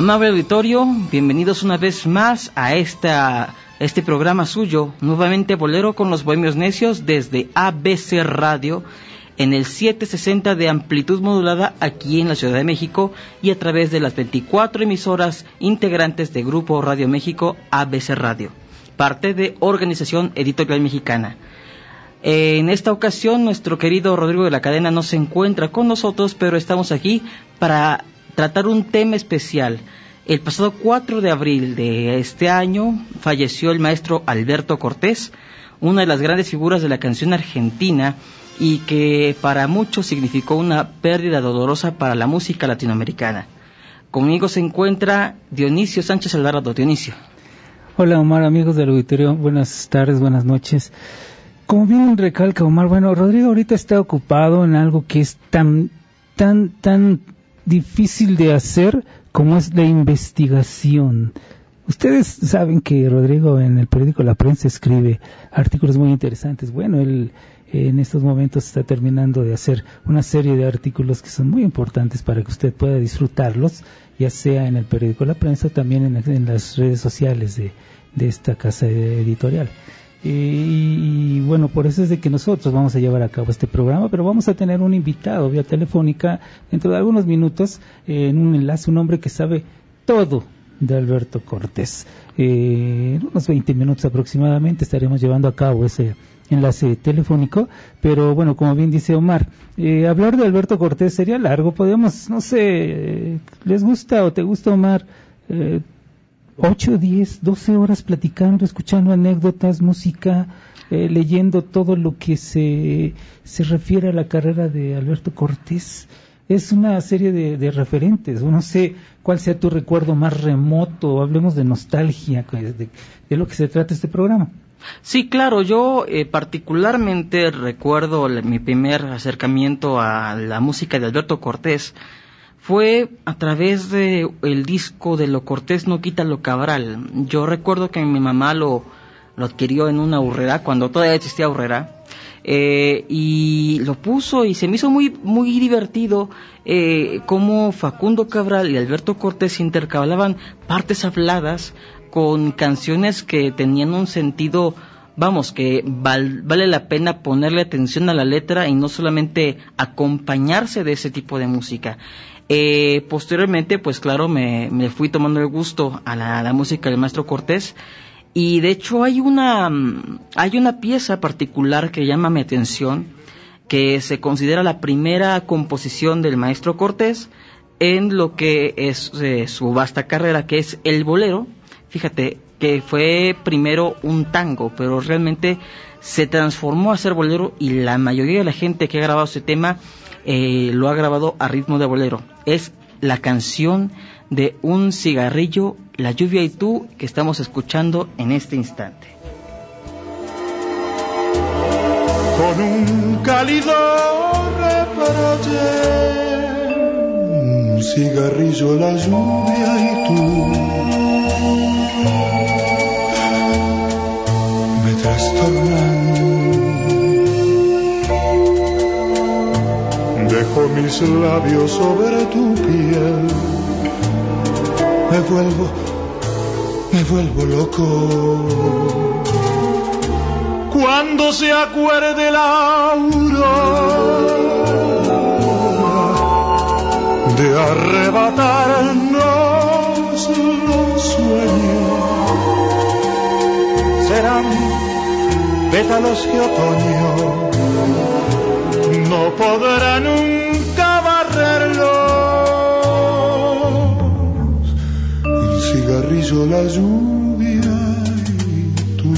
Amable auditorio, bienvenidos una vez más a este programa suyo, nuevamente Bolero con los Bohemios Necios desde ABC Radio en el 760 de amplitud modulada aquí en la Ciudad de México y a través de las 24 emisoras integrantes de Grupo Radio México ABC Radio, parte de Organización Editorial Mexicana. En esta ocasión nuestro querido Rodrigo de la Cadena no se encuentra con nosotros, pero estamos aquí para tratar un tema especial. El pasado 4 de abril de este año falleció el maestro Alberto Cortés, una de las grandes figuras de la canción argentina y que para muchos significó una pérdida dolorosa para la música latinoamericana. Conmigo se encuentra Dionisio Sánchez Alvarado. Dionisio. Hola Omar, amigos del auditorio, buenas tardes, buenas noches. Como bien recalca Omar, bueno, Rodrigo ahorita está ocupado en algo que es tan, tan, tan difícil de hacer como es la investigación. Ustedes saben que Rodrigo en el periódico La Prensa escribe artículos muy interesantes. Bueno, él en estos momentos está terminando de hacer una serie de artículos que son muy importantes para que usted pueda disfrutarlos, ya sea en el periódico La Prensa o también en, las redes sociales de, de esta casa editorial. Y, bueno, por eso es de que nosotros vamos a llevar a cabo este programa, pero vamos a tener un invitado vía telefónica dentro de algunos minutos en un enlace, un hombre que sabe todo de Alberto Cortés. Eh, en unos 20 minutos aproximadamente estaremos llevando a cabo ese enlace telefónico, pero bueno, como bien dice Omar, eh, hablar de Alberto Cortés sería largo, podemos, no sé, ¿les gusta o te gusta Omar? Eh, 8, 10, 12 horas platicando, escuchando anécdotas, música, eh, leyendo todo lo que se, se refiere a la carrera de Alberto Cortés. Es una serie de, referentes. No sé cuál sea tu recuerdo más remoto. Hablemos de nostalgia, pues, de, lo que se trata este programa. Sí, claro, yo eh, particularmente recuerdo mi primer acercamiento a la música de Alberto Cortés fue a través de el disco de Lo Cortés no quita lo Cabral. Yo recuerdo que mi mamá lo, lo adquirió en una urrera, cuando todavía existía urrera, eh, y lo puso y se me hizo muy, muy divertido eh, cómo Facundo Cabral y Alberto Cortés intercalaban partes habladas con canciones que tenían un sentido vamos, que vale la pena ponerle atención a la letra y no solamente acompañarse de ese tipo de música. Eh, posteriormente, pues claro, me, me, fui tomando el gusto a la, música del maestro Cortés y de hecho hay una, hay una pieza particular que llama mi atención que se considera la primera composición del maestro Cortés en lo que es eh, su vasta carrera, que es el bolero. Fíjate que fue primero un tango, pero realmente se transformó a ser bolero y la mayoría de la gente que ha grabado ese tema eh, lo ha grabado a ritmo de bolero. Es la canción de Un cigarrillo, La lluvia y tú que estamos escuchando en este instante. Con un cálido un cigarrillo, la lluvia y tú Dejo mis labios sobre tu piel. Me vuelvo, me vuelvo loco. Cuando se acuerde la aurora de arrebatarnos los sueños, serán pétalos de otoño. No podrá nunca barrerlos. Cigarrillo, la lluvia y tú.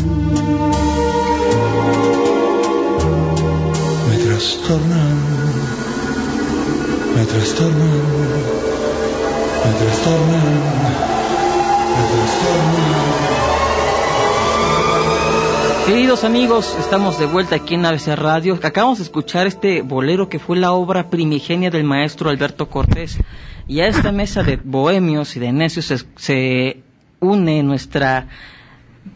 Me trastornan, me trastornan, me trastornan, me trastornan. Queridos amigos, estamos de vuelta aquí en ABC Radio. Acabamos de escuchar este bolero que fue la obra primigenia del maestro Alberto Cortés. Y a esta mesa de bohemios y de necios se, se une nuestra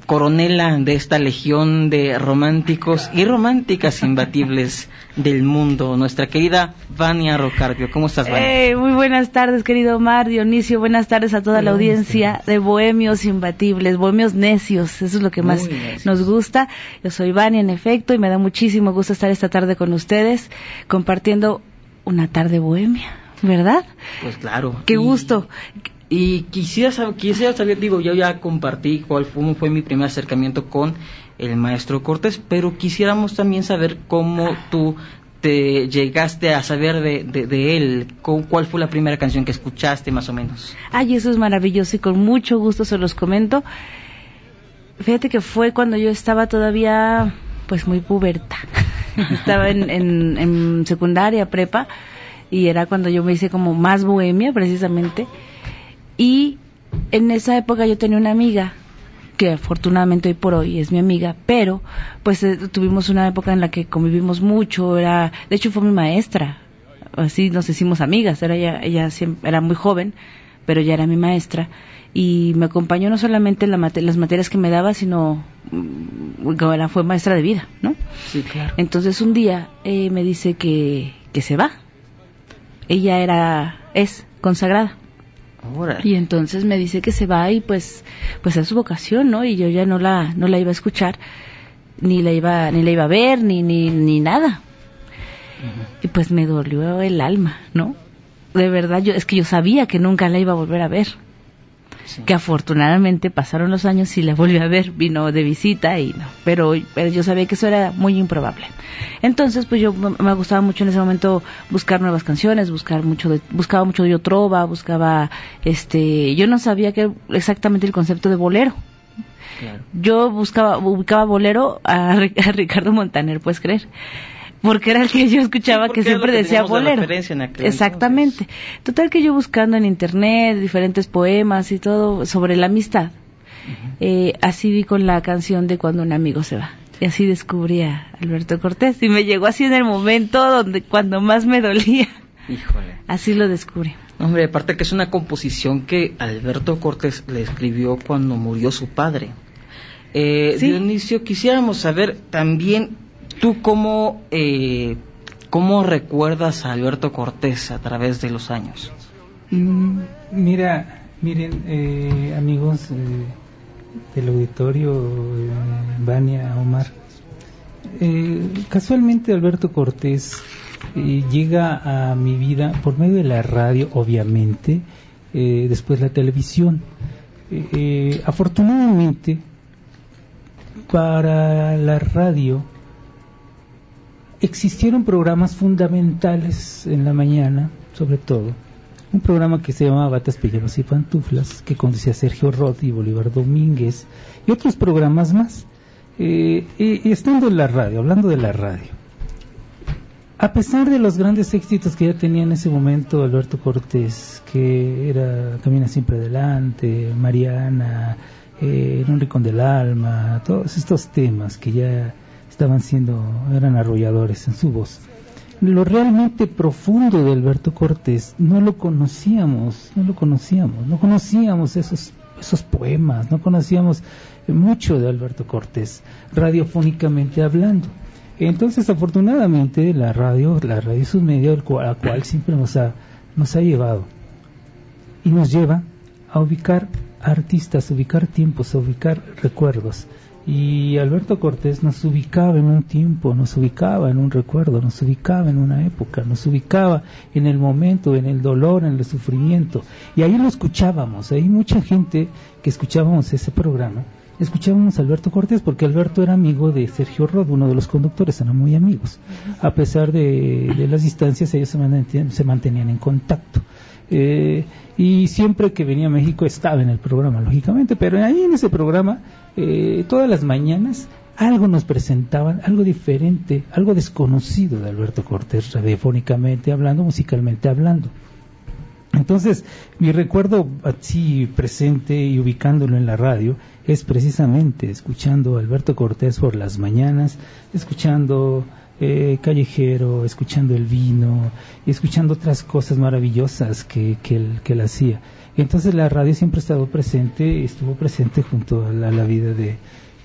coronela de esta legión de románticos y románticas imbatibles del mundo, nuestra querida Vania Rocarpio. ¿Cómo estás, Vania? Eh, muy buenas tardes, querido Omar, Dionisio. Buenas tardes a toda la audiencia de Bohemios Imbatibles, Bohemios Necios. Eso es lo que más nos gusta. Yo soy Vania, en efecto, y me da muchísimo gusto estar esta tarde con ustedes compartiendo una tarde bohemia, ¿verdad? Pues claro. Qué Y- gusto. Y quisiera saber, quisiera saber, digo, yo ya compartí cuál fue, fue mi primer acercamiento con el maestro Cortés, pero quisiéramos también saber cómo tú te llegaste a saber de, de, de él, cu- cuál fue la primera canción que escuchaste más o menos. Ay, eso es maravilloso y con mucho gusto se los comento. Fíjate que fue cuando yo estaba todavía, pues muy puberta. estaba en, en, en secundaria, prepa, y era cuando yo me hice como más bohemia, precisamente. Y en esa época yo tenía una amiga que afortunadamente hoy por hoy es mi amiga, pero pues eh, tuvimos una época en la que convivimos mucho, era, de hecho fue mi maestra, así nos hicimos amigas, era ella, ella siempre, era muy joven, pero ya era mi maestra y me acompañó no solamente en la mate- las materias que me daba, sino mm, como era, fue maestra de vida, ¿no? Sí, claro. Entonces un día eh, me dice que, que se va. Ella era, es consagrada. Y entonces me dice que se va y pues, pues es su vocación, ¿no? Y yo ya no la, no la iba a escuchar, ni la iba, ni la iba a ver, ni, ni, ni nada. Y pues me dolió el alma, ¿no? De verdad, yo, es que yo sabía que nunca la iba a volver a ver. Sí. Que afortunadamente pasaron los años y la volví a ver, vino de visita y no. Pero, pero yo sabía que eso era muy improbable. Entonces, pues yo me gustaba mucho en ese momento buscar nuevas canciones, buscar mucho de, buscaba mucho de trova, buscaba, este, yo no sabía que exactamente el concepto de bolero. claro. Yo buscaba, ubicaba bolero a, a Ricardo Montaner, puedes creer. Porque era el que yo escuchaba Sí, que siempre que decía de bolero. Exactamente. Total que yo buscando en internet diferentes poemas y todo sobre la amistad, eh, así di con la canción de Cuando un amigo se va. Y así descubrí a Alberto Cortés. Y me llegó así en el momento donde cuando más me dolía. Híjole. Así lo descubrí. Hombre, aparte que es una composición que Alberto Cortés le escribió cuando murió su padre. Eh, Sí. Dionisio, quisiéramos saber también tú cómo, eh, cómo recuerdas a Alberto Cortés a través de los años. Mm, Mira, miren, eh, amigos eh, del auditorio, eh, Vania, Omar, casualmente Alberto Cortés llega a mi vida por medio de la radio, obviamente, después la televisión. Afortunadamente, para la radio existieron programas fundamentales en la mañana, sobre todo. Un programa que se llamaba Batas, Pijamas y Pantuflas, que conducía Sergio Roth y Bolívar Domínguez, y otros programas más. Eh, estando en la radio, hablando de la radio, a pesar de los grandes éxitos que ya tenía en ese momento Alberto Cortés, que era Camina siempre adelante, Mariana, eh, rincón del alma, todos estos temas que ya estaban siendo, eran arrolladores en su voz. Lo realmente profundo de Alberto Cortés no lo conocíamos, no lo conocíamos, no conocíamos esos, esos poemas, no conocíamos mucho de Alberto Cortés, radiofónicamente hablando. Entonces, afortunadamente, la radio, la radio es un medio al cual, al cual siempre nos ha, nos ha llevado y nos lleva a ubicar artistas, a ubicar tiempos, a ubicar recuerdos. Y Alberto Cortés nos ubicaba en un tiempo, nos ubicaba en un recuerdo, nos ubicaba en una época, nos ubicaba en el momento, en el dolor, en el sufrimiento. Y ahí lo escuchábamos, hay mucha gente que escuchábamos ese programa, escuchábamos a Alberto Cortés porque Alberto era amigo de Sergio Rod, uno de los conductores, eran muy amigos. A pesar de, las distancias, ellos se mantenían, se mantenían en contacto. Eh, y siempre que venía a México estaba en el programa, lógicamente, pero ahí en ese programa, eh, todas las mañanas, algo nos presentaban, algo diferente, algo desconocido de Alberto Cortés, radiofónicamente hablando, musicalmente hablando. Entonces, mi recuerdo así presente y ubicándolo en la radio es precisamente escuchando a Alberto Cortés por las mañanas, escuchando eh, Callejero, escuchando El Vino, y escuchando otras cosas maravillosas que, que, él, que él hacía. Entonces la radio siempre ha estado presente, estuvo presente junto a la, vida de,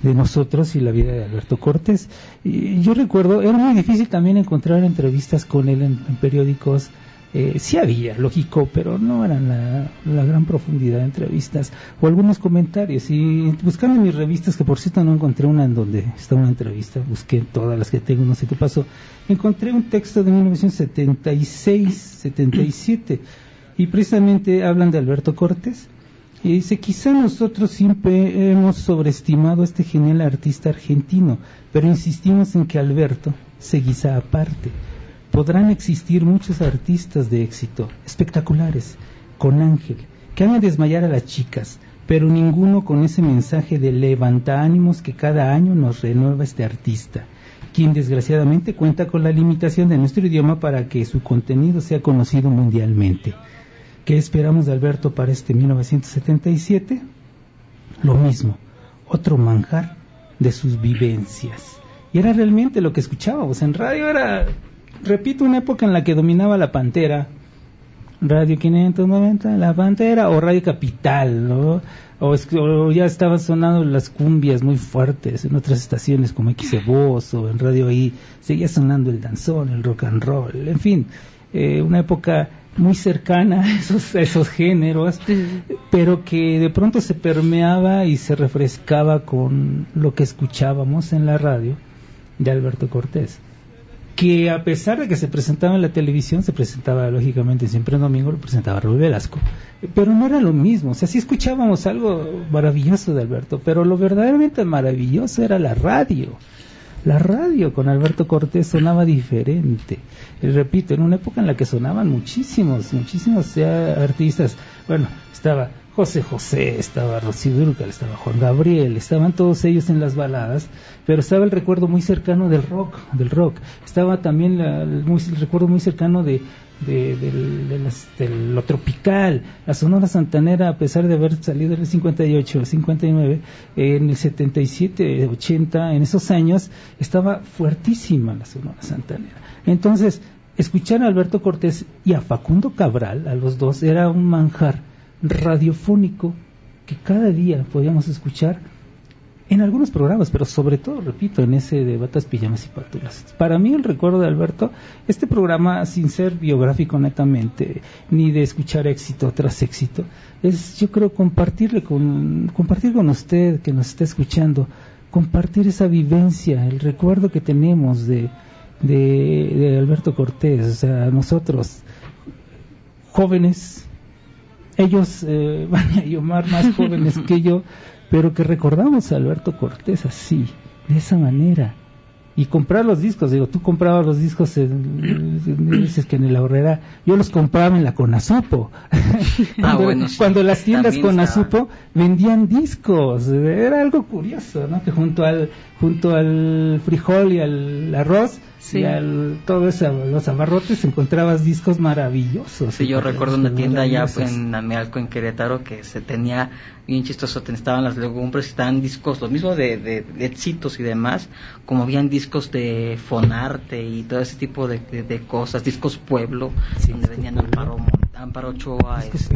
de nosotros y la vida de Alberto Cortés. Y yo recuerdo, era muy difícil también encontrar entrevistas con él en periódicos eh, sí había, lógico, pero no eran la, gran profundidad de entrevistas o algunos comentarios. Y buscando en mis revistas, que por cierto no encontré una en donde está una entrevista, busqué todas las que tengo, no sé qué pasó, encontré un texto de 1976, 77, y precisamente hablan de Alberto Cortés. Y dice, quizá nosotros siempre hemos sobreestimado a este genial artista argentino, pero insistimos en que Alberto se guisa aparte podrán existir muchos artistas de éxito, espectaculares, con ángel, que hagan desmayar a las chicas, pero ninguno con ese mensaje de levanta ánimos que cada año nos renueva este artista, quien desgraciadamente cuenta con la limitación de nuestro idioma para que su contenido sea conocido mundialmente. ¿Qué esperamos de Alberto para este 1977? Lo mismo, otro manjar de sus vivencias. Y era realmente lo que escuchábamos en radio, era repito, una época en la que dominaba la Pantera, Radio 590, La Pantera, o Radio Capital, ¿no? O, ya estaban sonando las cumbias muy fuertes en otras estaciones como XE Voz o en Radio I, seguía sonando el danzón, el rock and roll, en fin, eh, una época muy cercana a esos, esos géneros, pero que de pronto se permeaba y se refrescaba con lo que escuchábamos en la radio de Alberto Cortés que a pesar de que se presentaba en la televisión, se presentaba lógicamente siempre en domingo, lo presentaba Raúl Velasco, pero no era lo mismo, o sea, sí escuchábamos algo maravilloso de Alberto, pero lo verdaderamente maravilloso era la radio. La radio con Alberto Cortés sonaba diferente. Y repito, en una época en la que sonaban muchísimos, muchísimos artistas. Bueno, estaba José José, estaba Rocío Durcal, estaba Juan Gabriel, estaban todos ellos en las baladas, pero estaba el recuerdo muy cercano del rock, del rock. Estaba también el, recuerdo muy cercano de, lo tropical. La Sonora Santanera, a pesar de haber salido en el 58, el 59, en el 77, 80, en esos años, estaba fuertísima la Sonora Santanera. Entonces, escuchar a Alberto Cortés y a Facundo Cabral, a los dos, era un manjar radiofónico que cada día podíamos escuchar en algunos programas, pero sobre todo, repito, en ese de Batas, Pijamas y Patulas. Para mí el recuerdo de Alberto, este programa, sin ser biográfico netamente, ni de escuchar éxito tras éxito, es yo creo compartirle con, compartir con usted que nos está escuchando, compartir esa vivencia, el recuerdo que tenemos de, de, de Alberto Cortés, o sea, nosotros, jóvenes, ellos, eh, y Omar, más jóvenes que yo, pero que recordamos a Alberto Cortés así, de esa manera. Y comprar los discos, digo, tú comprabas los discos, dices que en la horrera, yo los compraba en la Conazupo. Ah, cuando, cuando las tiendas Conazupo vendían discos, era algo curioso, ¿no? Que junto al, junto al frijol y al arroz, y al, todo eso, los abarrotes encontrabas discos maravillosos. Sí, yo recuerdo una tienda allá en Amealco, en Querétaro, que se tenía bien chistoso, estaban las legumbres, estaban discos, lo mismo de, de, éxitos y demás, como habían discos de Fonarte y todo ese tipo de, de cosas, discos Pueblo, donde venían Amparo, Amparo Ochoa. Este,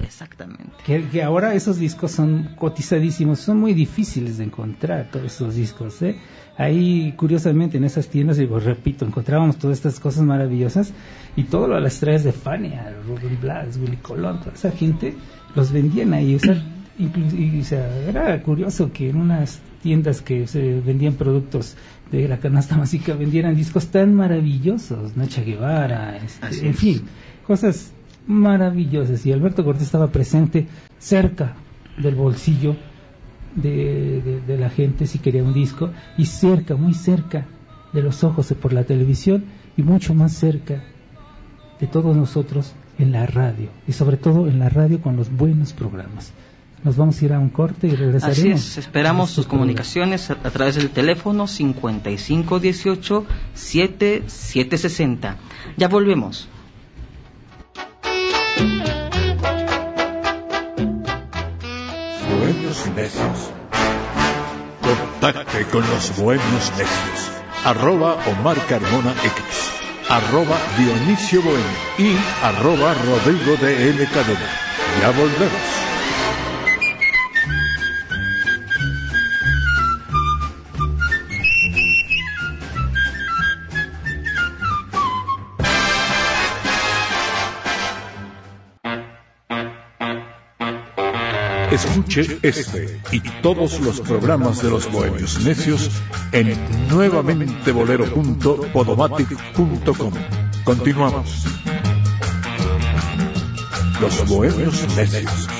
exactamente. Que, que, ahora esos discos son cotizadísimos, son muy difíciles de encontrar todos esos discos, ¿eh? ahí curiosamente en esas tiendas, digo, repito, encontrábamos todas estas cosas maravillosas y todo lo de las estrellas de Fania, Ruben Blas, Willy Colón, toda esa gente los vendían ahí. O sea, y, era curioso que en unas tiendas que se vendían productos de la canasta básica vendieran discos tan maravillosos, Nacha Guevara, este, en fin, cosas maravillosas. Y Alberto Cortés estaba presente cerca del bolsillo de, de, la gente si quería un disco y cerca, muy cerca de los ojos por la televisión y mucho más cerca de todos nosotros en la radio y sobre todo en la radio con los buenos programas. Nos vamos a ir a un corte y regresaremos. Así es, esperamos sus comunicaciones a, a, través del teléfono 5518-7760. Ya volvemos. Bohemios Necios. Contacte con los Bohemios Necios. Arroba Omar Carmona X. Arroba Dionisio Bohemio. Y arroba Rodrigo de L. Cadena. Ya volvemos. Este y todos los programas de los Bohemios Necios en nuevamentebolero.podomatic.com. Continuamos. Los Bohemios Necios.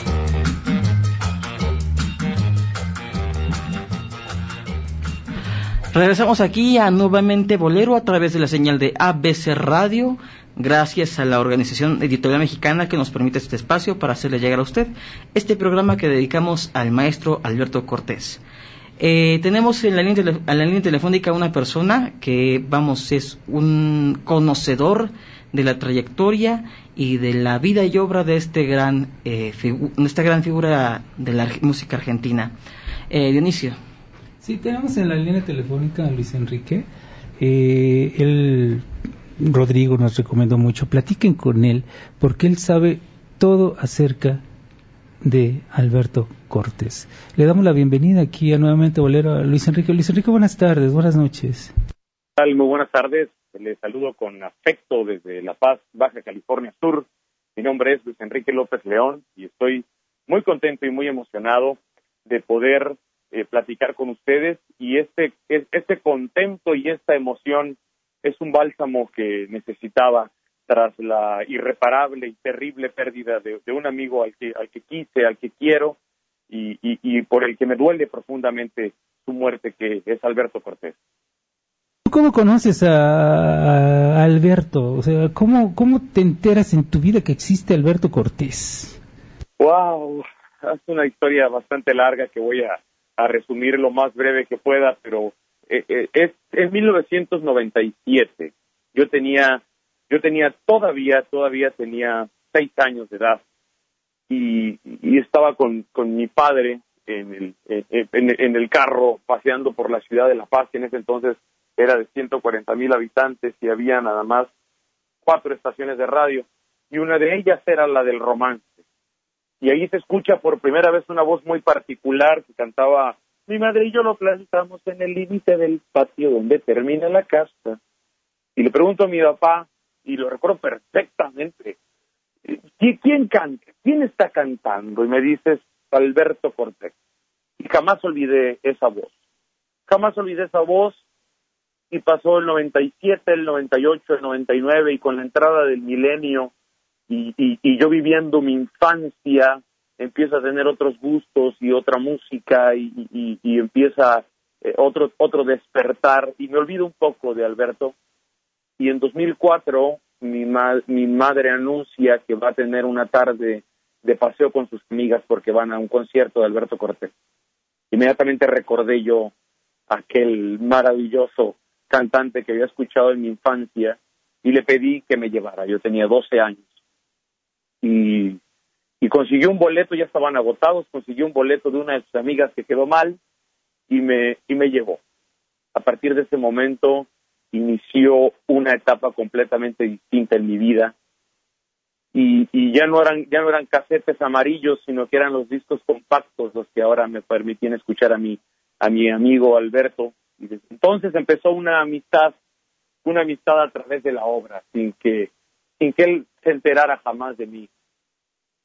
Regresamos aquí a Nuevamente Bolero a través de la señal de ABC Radio gracias a la Organización Editorial Mexicana que nos permite este espacio para hacerle llegar a usted este programa que dedicamos al maestro Alberto Cortés. Eh, tenemos en la, línea en la línea telefónica una persona que, vamos, es un conocedor de la trayectoria y de la vida y obra de este gran, eh, esta gran figura de la música argentina. Eh, Dionisio. Sí, tenemos en la línea telefónica a Luis Enrique. Eh, él Rodrigo nos recomendó mucho, platiquen con él, porque él sabe todo acerca de Alberto Cortés. Le damos la bienvenida aquí a nuevamente Bolero a Luis Enrique. Luis Enrique, buenas tardes, buenas noches. Muy buenas tardes, les saludo con afecto desde La Paz, Baja California Sur. Mi nombre es Luis Enrique López León y estoy muy contento y muy emocionado de poder eh, platicar con ustedes y este, este contento y esta emoción es un bálsamo que necesitaba tras la irreparable y terrible pérdida de, un amigo al que, al que quise, al que quiero y, y, por el que me duele profundamente su muerte, que es Alberto Cortés. ¿Cómo conoces a, Alberto? O sea, ¿cómo, ¿cómo te enteras en tu vida que existe Alberto Cortés? ¡Wow! Es una historia bastante larga que voy a, a resumir lo más breve que pueda, pero eh, eh, es en 1997. Yo tenía, yo tenía todavía, todavía tenía seis años de edad y, y estaba con, con mi padre en el, en, el carro paseando por la ciudad de La Paz, que en ese entonces era de 140 mil habitantes y había nada más cuatro estaciones de radio y una de ellas era la del romance. Y ahí se escucha por primera vez una voz muy particular que cantaba mi madre y yo lo plantamos en el límite del patio donde termina la casa. Y le pregunto a mi papá, y lo recuerdo perfectamente, ¿quién canta? ¿Quién está cantando? Y me dices, Alberto Cortés. Y jamás olvidé esa voz. Jamás olvidé esa voz y pasó el 97, el 98, el 99 y con la entrada del milenio y, yo viviendo mi infancia empieza a tener otros gustos y otra música y, empieza eh, otro, otro despertar y me olvido un poco de Alberto y en 2004 mi, mi madre anuncia que va a tener una tarde de paseo con sus amigas porque van a un concierto de Alberto Cortés. Inmediatamente recordé yo aquel maravilloso cantante que había escuchado en mi infancia y le pedí que me llevara. Yo tenía 12 años. Y y consiguió un boleto, ya estaban agotados, consiguió un boleto de una de sus amigas que quedó mal y me, y me llevó. A partir de ese momento inició una etapa completamente distinta en mi vida y, y ya no eran ya no eran casetes amarillos sino que eran los discos compactos los que ahora me permitían escuchar a mi a mi amigo Alberto y desde entonces empezó una amistad una amistad a través de la obra sin que sin que él se enterara jamás de mí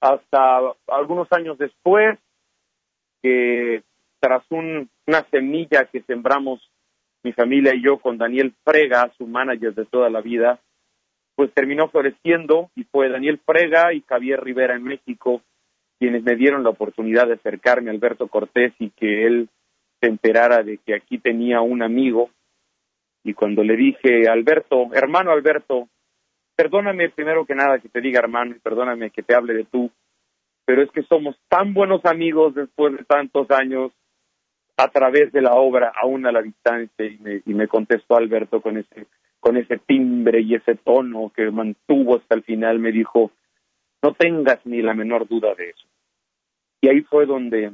hasta algunos años después, que tras una semilla que sembramos mi familia y yo con Daniel Frega, su manager de toda la vida, pues terminó floreciendo y fue Daniel Frega y Javier Rivera en México quienes me dieron la oportunidad de acercarme a Alberto Cortés y que él se enterara de que aquí tenía un amigo. Y cuando le dije, Alberto, hermano Alberto, perdóname primero que nada que te diga hermano y perdóname que te hable de tú, pero es que somos tan buenos amigos después de tantos años a través de la obra, aún a la distancia, y me, y me contestó Alberto con ese, con ese timbre y ese tono que mantuvo hasta el final, me dijo, no tengas ni la menor duda de eso. Y ahí fue donde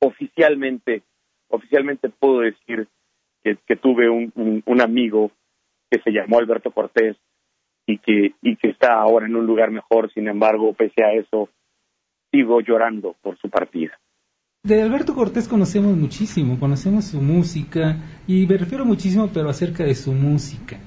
oficialmente, oficialmente puedo decir que, que tuve un, un, amigo que se llamó Alberto Cortés y que, y que está ahora en un lugar mejor, sin embargo, pese a eso, sigo llorando por su partida. De Alberto Cortés conocemos muchísimo, conocemos su música y me refiero muchísimo pero acerca de su música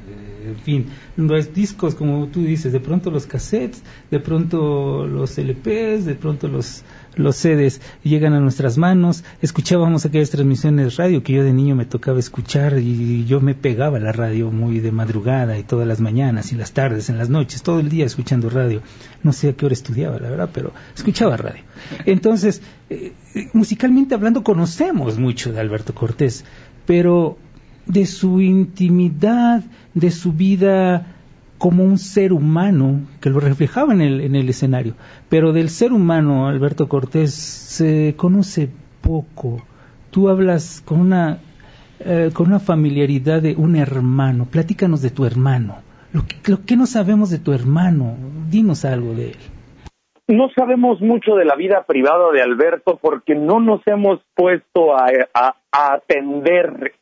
en fin, los discos, como tú dices, de pronto los cassettes, de pronto los LPs, de pronto los, los CDs llegan a nuestras manos. Escuchábamos aquellas transmisiones radio que yo de niño me tocaba escuchar y yo me pegaba la radio muy de madrugada y todas las mañanas y las tardes, en las noches, todo el día escuchando radio. No sé a qué hora estudiaba, la verdad, pero escuchaba radio. Entonces, eh, musicalmente hablando, conocemos mucho de Alberto Cortés, pero de su intimidad, de su vida como un ser humano, que lo reflejaba en el, en el escenario. Pero del ser humano, Alberto Cortés, se conoce poco. Tú hablas con una, eh, con una familiaridad de un hermano. Platícanos de tu hermano. Lo que, lo que no sabemos de tu hermano, dinos algo de él. No sabemos mucho de la vida privada de Alberto porque no nos hemos puesto a, a, a atender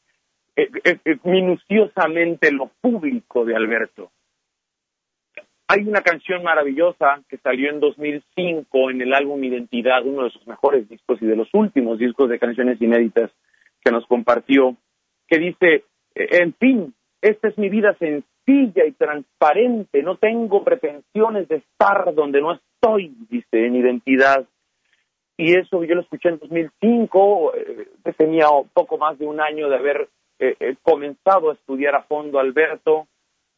eh, eh, eh, minuciosamente lo público de Alberto. Hay una canción maravillosa que salió en 2005 en el álbum Identidad, uno de sus mejores discos y de los últimos discos de canciones inéditas que nos compartió, que dice, en fin, esta es mi vida sencilla y transparente, no tengo pretensiones de estar donde no estoy, dice en Identidad. Y eso yo lo escuché en 2005, tenía poco más de un año de haber he comenzado a estudiar a fondo Alberto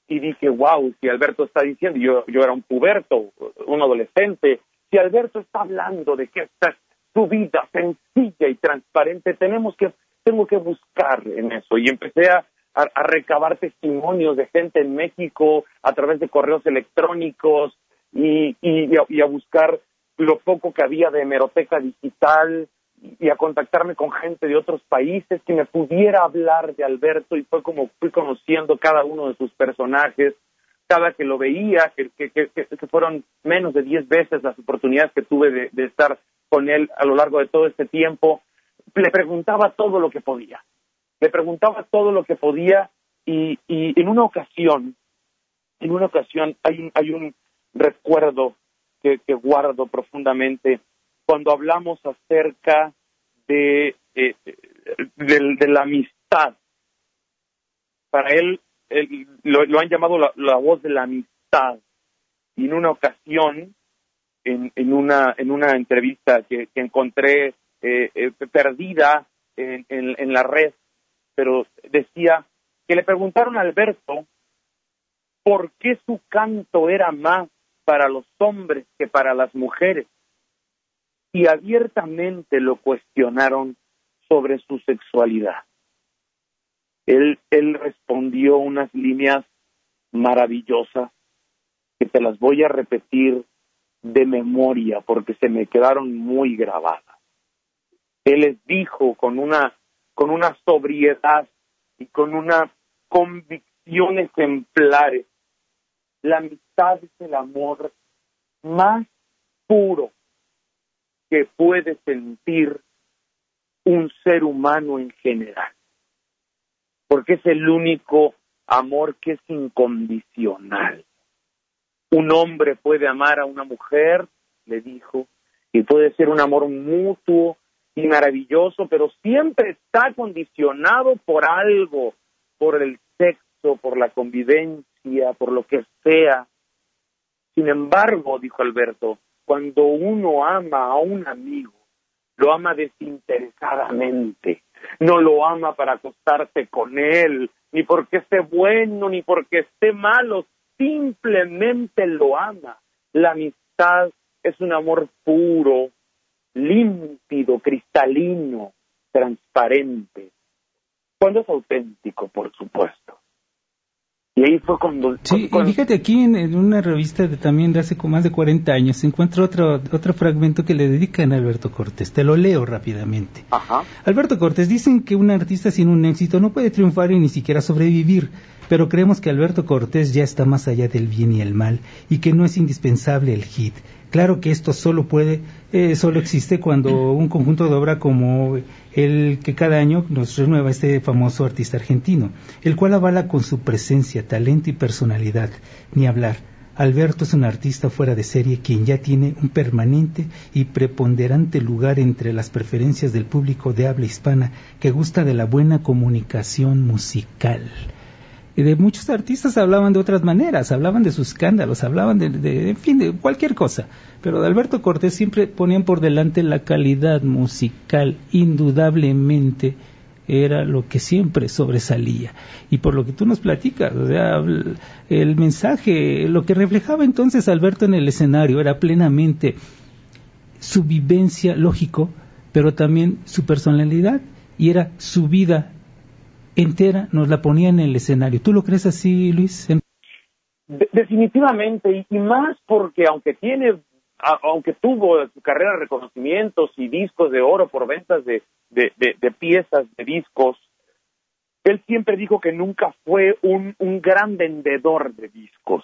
y dije, wow, si Alberto está diciendo, yo, yo era un puberto, un adolescente, si Alberto está hablando de que esta es su vida sencilla y transparente, tenemos que, tengo que buscar en eso. Y empecé a, a, recabar testimonios de gente en México a través de correos electrónicos y, y, y a buscar lo poco que había de hemeroteca digital y a contactarme con gente de otros países que me pudiera hablar de Alberto y fue como fui conociendo cada uno de sus personajes, cada que lo veía, que, que, que, fueron menos de diez veces las oportunidades que tuve de, de, estar con él a lo largo de todo este tiempo, le preguntaba todo lo que podía, le preguntaba todo lo que podía y, y en una ocasión, en una ocasión hay, hay un recuerdo que, que guardo profundamente cuando hablamos acerca de, eh, de, la amistad. Para él, lo, han llamado la, voz de la amistad. Y en una ocasión, en, en, una, en una entrevista que, encontré eh, eh, perdida en, en la red, pero decía que le preguntaron a Alberto por qué su canto era más para los hombres que para las mujeres y abiertamente lo cuestionaron sobre su sexualidad. Él, él respondió unas líneas maravillosas que te las voy a repetir de memoria porque se me quedaron muy grabadas. Él les dijo con una, con una sobriedad y con una convicción ejemplares, la amistad es el amor más puro que puede sentir un ser humano en general, porque es el único amor que es incondicional. Un hombre puede amar a una mujer, le dijo, y puede ser un amor mutuo y maravilloso, pero siempre está condicionado por algo, por el sexo, por la convivencia, por lo que sea. Sin embargo, dijo Alberto, cuando uno ama a un amigo, lo ama desinteresadamente, no lo ama para acostarse con él, ni porque esté bueno, ni porque esté malo, simplemente lo ama. La amistad es un amor puro, límpido, cristalino, transparente. Cuando es auténtico, por supuesto. Y ahí fue cuando... Sí, cuando- y fíjate aquí en, en una revista de, también de hace como más de 40 años se encuentra otro, otro fragmento que le dedican a Alberto Cortés. Te lo leo rápidamente. Ajá. Alberto Cortés, dicen que un artista sin un éxito no puede triunfar y ni siquiera sobrevivir, pero creemos que Alberto Cortés ya está más allá del bien y el mal y que no es indispensable el hit. Claro que esto solo puede, eh, solo existe cuando un conjunto de obra como el que cada año nos renueva este famoso artista argentino, el cual avala con su presencia, talento y personalidad, ni hablar. Alberto es un artista fuera de serie quien ya tiene un permanente y preponderante lugar entre las preferencias del público de habla hispana que gusta de la buena comunicación musical. De muchos artistas hablaban de otras maneras, hablaban de sus escándalos, hablaban de, de, en fin, de cualquier cosa. Pero de Alberto Cortés siempre ponían por delante la calidad musical, indudablemente era lo que siempre sobresalía. Y por lo que tú nos platicas, o sea, el mensaje, lo que reflejaba entonces Alberto en el escenario era plenamente su vivencia, lógico, pero también su personalidad y era su vida entera, nos la ponía en el escenario. ¿Tú lo crees así, Luis? De- definitivamente, y, más porque aunque tiene, aunque tuvo su carrera reconocimientos y discos de oro por ventas de, de, de- de piezas de discos, él siempre dijo que nunca fue un, un gran vendedor de discos.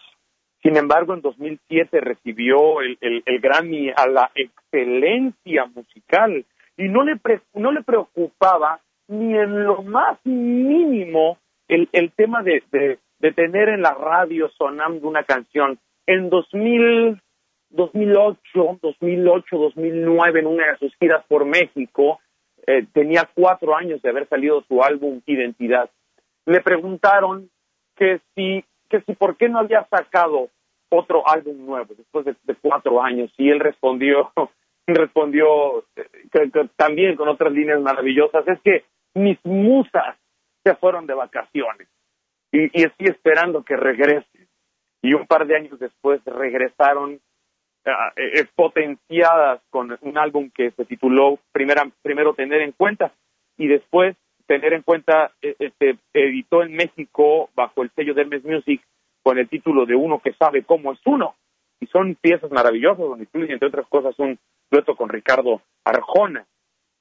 Sin embargo, en 2007 recibió el, el, el Grammy a la excelencia musical y no le, pre- no le preocupaba ni en lo más mínimo el, el tema de, de, tener en la radio sonando una canción. En 2000, 2008, 2008, 2009, en una de sus giras por México, eh, tenía cuatro años de haber salido su álbum Identidad. Le preguntaron que si, que si por qué no había sacado otro álbum nuevo después de, cuatro años y él respondió respondió eh, también con otras líneas maravillosas es que mis musas se fueron de vacaciones. Y, y estoy esperando que regresen y un par de años después regresaron eh, potenciadas con un álbum que se tituló primera, primero tener en cuenta. Y después tener en cuenta eh, eh, editó en México bajo el sello de Hermes Music con el título de uno que sabe cómo es uno. Y son piezas maravillosas donde incluye entre otras cosas un dueto con Ricardo Arjona.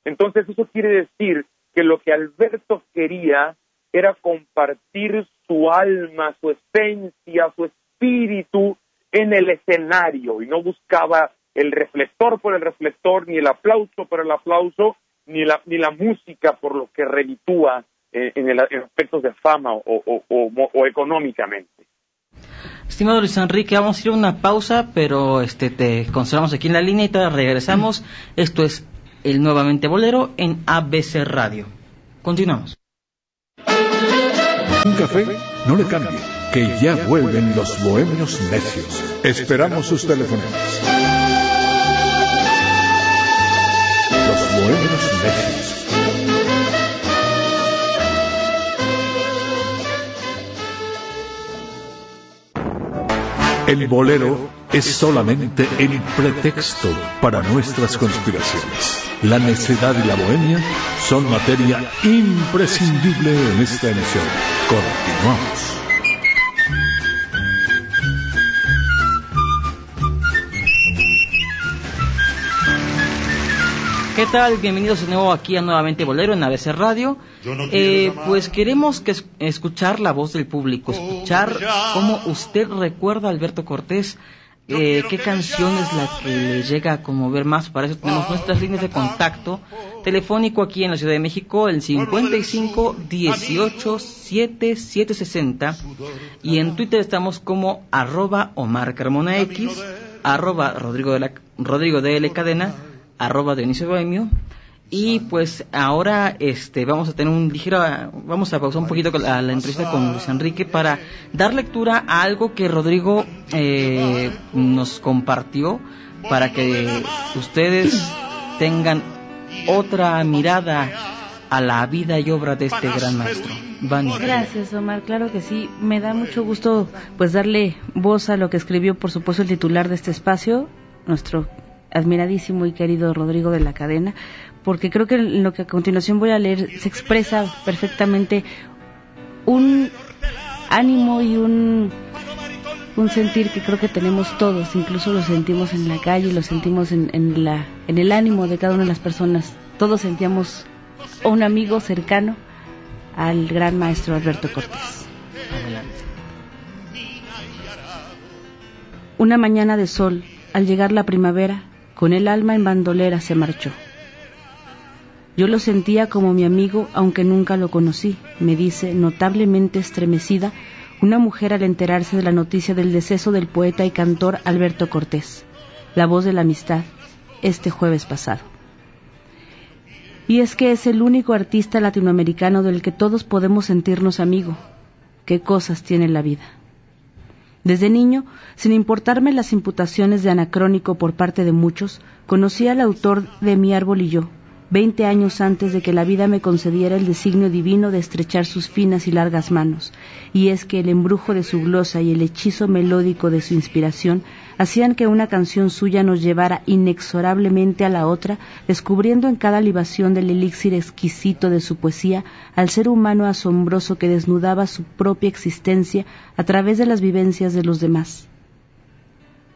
Entonces eso quiere decir que lo que Alberto quería era compartir su alma, su esencia, su espíritu en el escenario y no buscaba el reflector por el reflector, ni el aplauso por el aplauso, ni la, ni la música por lo que reditúa eh, en, en aspectos de fama o, o, o, o económicamente. Estimado Luis Enrique, vamos a ir a una pausa, pero este te conservamos aquí en la línea y te regresamos. Esto es el Nuevamente Bolero en ABC Radio. Continuamos. Un café, no le cambie, que ya vuelven los bohemios necios. Esperamos sus teléfonos. Los bohemios necios. El bolero es solamente el pretexto para nuestras conspiraciones. La necedad y la bohemia son materia imprescindible en esta emisión. Continuamos. ¿Qué tal? Bienvenidos de nuevo aquí a Nuevamente Bolero en ABC Radio. Eh, pues queremos que es- escuchar la voz del público, escuchar cómo usted recuerda a Alberto Cortés, eh, qué canción es la que le llega a conmover más. Para eso tenemos nuestras líneas de contacto. telefónico aquí en la Ciudad de México, el 55 18 7760 y en Twitter estamos como arroba Omar Carmona X, arroba Rodrigo de la, Rodrigo de L Cadena, arroba Dionisio Bohemio. Y pues ahora este vamos a tener un ligero vamos a pausar un poquito con la, la entrevista con Luis Enrique para dar lectura a algo que Rodrigo eh, nos compartió para que ustedes tengan otra mirada a la vida y obra de este gran maestro. Vani. Gracias, Omar. Claro que sí. Me da mucho gusto pues darle voz a lo que escribió, por supuesto, el titular de este espacio, nuestro admiradísimo y querido Rodrigo de la Cadena, porque creo que lo que a continuación voy a leer se expresa perfectamente un ánimo y un, un sentir que creo que tenemos todos, incluso lo sentimos en la calle, lo sentimos en, en, la, en el ánimo de cada una de las personas. Todos sentíamos un amigo cercano al gran maestro Alberto Cortés. Una mañana de sol, al llegar la primavera, con el alma en bandolera se marchó. Yo lo sentía como mi amigo, aunque nunca lo conocí, me dice, notablemente estremecida, una mujer al enterarse de la noticia del deceso del poeta y cantor Alberto Cortés, la voz de la amistad, este jueves pasado. Y es que es el único artista latinoamericano del que todos podemos sentirnos amigo. ¿Qué cosas tiene la vida? Desde niño, sin importarme las imputaciones de anacrónico por parte de muchos, conocí al autor de Mi árbol y yo, veinte años antes de que la vida me concediera el designio divino de estrechar sus finas y largas manos, y es que el embrujo de su glosa y el hechizo melódico de su inspiración hacían que una canción suya nos llevara inexorablemente a la otra, descubriendo en cada libación del elixir exquisito de su poesía al ser humano asombroso que desnudaba su propia existencia a través de las vivencias de los demás.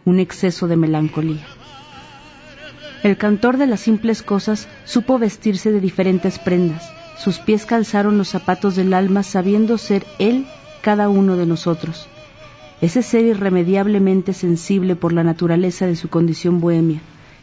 Un exceso de melancolía. El cantor de las simples cosas supo vestirse de diferentes prendas. Sus pies calzaron los zapatos del alma sabiendo ser él cada uno de nosotros. Ese ser irremediablemente sensible por la naturaleza de su condición bohemia.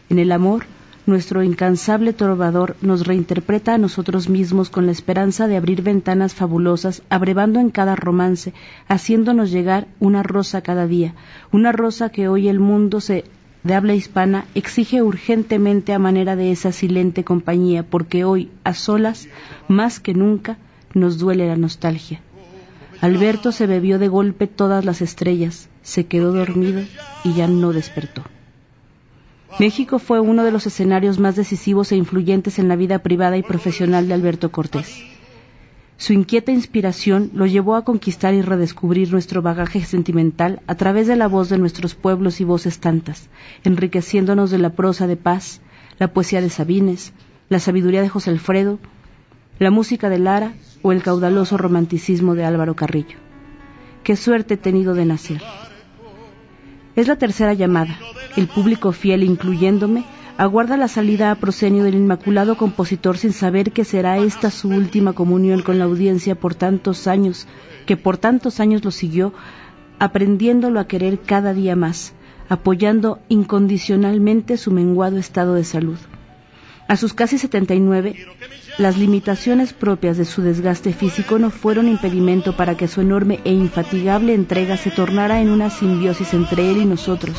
En el amor, nuestro incansable trovador nos reinterpreta a nosotros mismos con la esperanza de abrir ventanas fabulosas, abrevando en cada romance, haciéndonos llegar una rosa cada día, una rosa que hoy el mundo se de habla hispana exige urgentemente a manera de esa silente compañía, porque hoy, a solas, más que nunca, nos duele la nostalgia. Alberto se bebió de golpe todas las estrellas, se quedó dormido y ya no despertó. México fue uno de los escenarios más decisivos e influyentes en la vida privada y profesional de Alberto Cortés. Su inquieta inspiración lo llevó a conquistar y redescubrir nuestro bagaje sentimental a través de la voz de nuestros pueblos y voces tantas, enriqueciéndonos de la prosa de paz, la poesía de Sabines, la sabiduría de José Alfredo, la música de Lara o el caudaloso romanticismo de Álvaro Carrillo. Qué suerte he tenido de nacer. Es la tercera llamada. El público fiel, incluyéndome, aguarda la salida a prosenio del inmaculado compositor sin saber que será esta su última comunión con la audiencia por tantos años, que por tantos años lo siguió, aprendiéndolo a querer cada día más, apoyando incondicionalmente su menguado estado de salud. A sus casi 79, las limitaciones propias de su desgaste físico no fueron impedimento para que su enorme e infatigable entrega se tornara en una simbiosis entre él y nosotros,